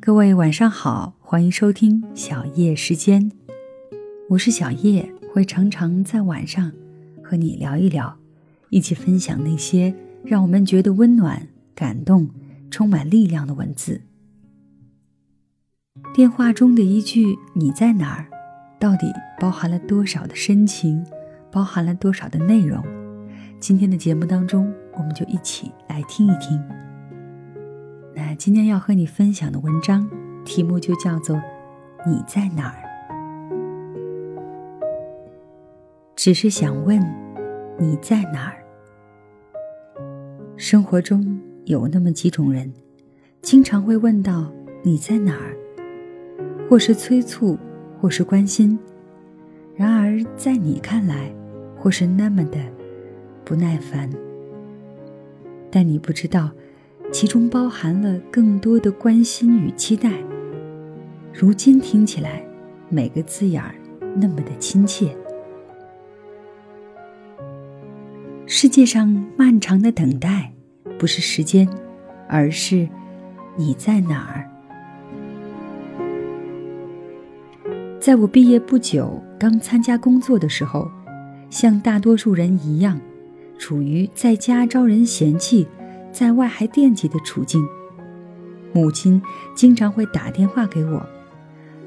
各位晚上好，欢迎收听小叶时间，我是小叶，会常常在晚上和你聊一聊，一起分享那些让我们觉得温暖、感动、充满力量的文字。电话中的一句“你在哪儿”，到底包含了多少的深情，包含了多少的内容？今天的节目当中，我们就一起来听一听。那今天要和你分享的文章题目就叫做“你在哪儿”。只是想问，你在哪儿？生活中有那么几种人，经常会问到“你在哪儿”，或是催促，或是关心。然而在你看来，或是那么的不耐烦。但你不知道。其中包含了更多的关心与期待。如今听起来，每个字眼儿那么的亲切。世界上漫长的等待，不是时间，而是你在哪儿。在我毕业不久，刚参加工作的时候，像大多数人一样，处于在家招人嫌弃。在外还惦记的处境，母亲经常会打电话给我：“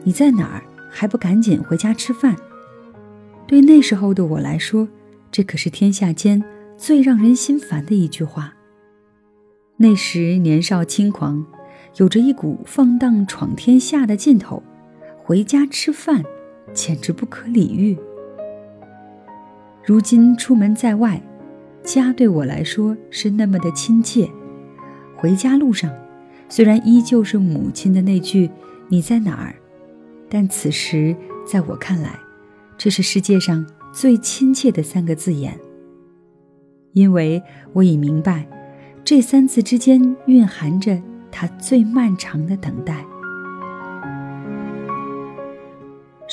你在哪儿？还不赶紧回家吃饭？”对那时候的我来说，这可是天下间最让人心烦的一句话。那时年少轻狂，有着一股放荡闯天下的劲头，回家吃饭简直不可理喻。如今出门在外。家对我来说是那么的亲切，回家路上，虽然依旧是母亲的那句“你在哪儿”，但此时在我看来，这是世界上最亲切的三个字眼。因为我已明白，这三字之间蕴含着他最漫长的等待。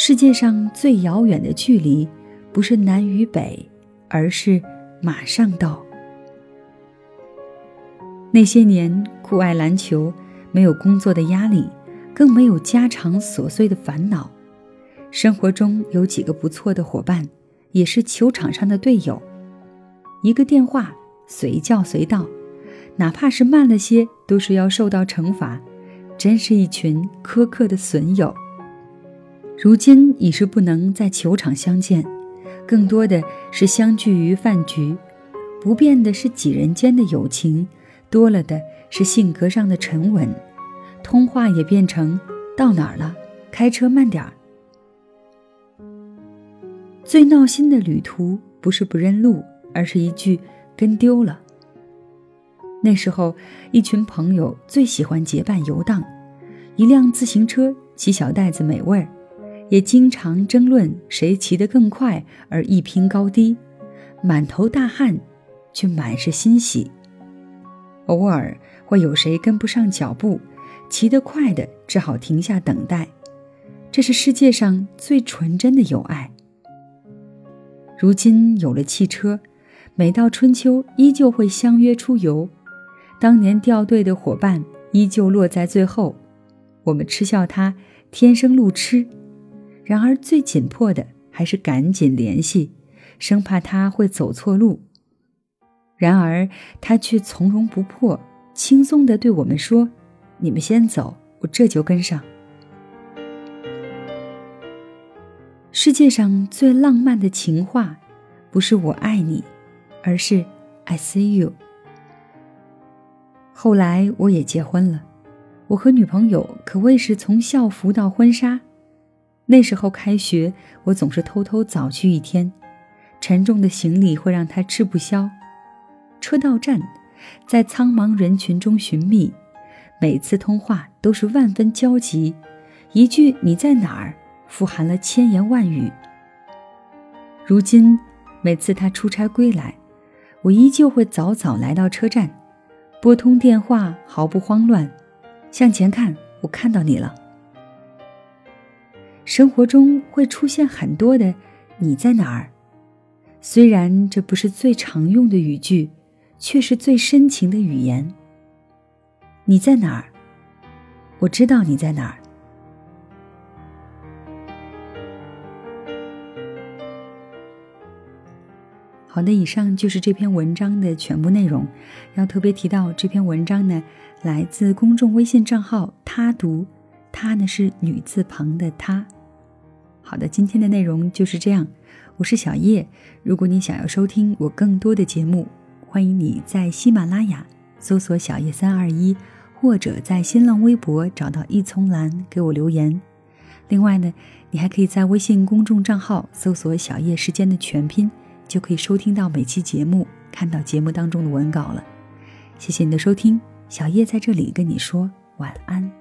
世界上最遥远的距离，不是南与北，而是。马上到。那些年酷爱篮球，没有工作的压力，更没有家常琐碎的烦恼。生活中有几个不错的伙伴，也是球场上的队友。一个电话，随叫随到，哪怕是慢了些，都是要受到惩罚。真是一群苛刻的损友。如今已是不能在球场相见。更多的是相聚于饭局，不变的是几人间的友情，多了的是性格上的沉稳。通话也变成到哪儿了？开车慢点儿。最闹心的旅途不是不认路，而是一句跟丢了。那时候，一群朋友最喜欢结伴游荡，一辆自行车骑小袋子美味儿。也经常争论谁骑得更快，而一拼高低，满头大汗，却满是欣喜。偶尔会有谁跟不上脚步，骑得快的只好停下等待。这是世界上最纯真的友爱。如今有了汽车，每到春秋依旧会相约出游，当年掉队的伙伴依旧落在最后，我们嗤笑他天生路痴。然而，最紧迫的还是赶紧联系，生怕他会走错路。然而，他却从容不迫，轻松地对我们说：“你们先走，我这就跟上。”世界上最浪漫的情话，不是“我爱你”，而是 “I see you”。后来，我也结婚了，我和女朋友可谓是从校服到婚纱。那时候开学，我总是偷偷早去一天，沉重的行李会让他吃不消。车到站，在苍茫人群中寻觅，每次通话都是万分焦急，一句“你在哪儿”富含了千言万语。如今，每次他出差归来，我依旧会早早来到车站，拨通电话，毫不慌乱，向前看，我看到你了。生活中会出现很多的“你在哪儿”，虽然这不是最常用的语句，却是最深情的语言。你在哪儿？我知道你在哪儿。好的，以上就是这篇文章的全部内容。要特别提到，这篇文章呢，来自公众微信账号“他读”，他呢是女字旁的他。好的，今天的内容就是这样。我是小叶。如果你想要收听我更多的节目，欢迎你在喜马拉雅搜索“小叶三二一”，或者在新浪微博找到一丛蓝给我留言。另外呢，你还可以在微信公众账号搜索“小叶时间”的全拼。就可以收听到每期节目，看到节目当中的文稿了。谢谢你的收听，小叶在这里跟你说晚安。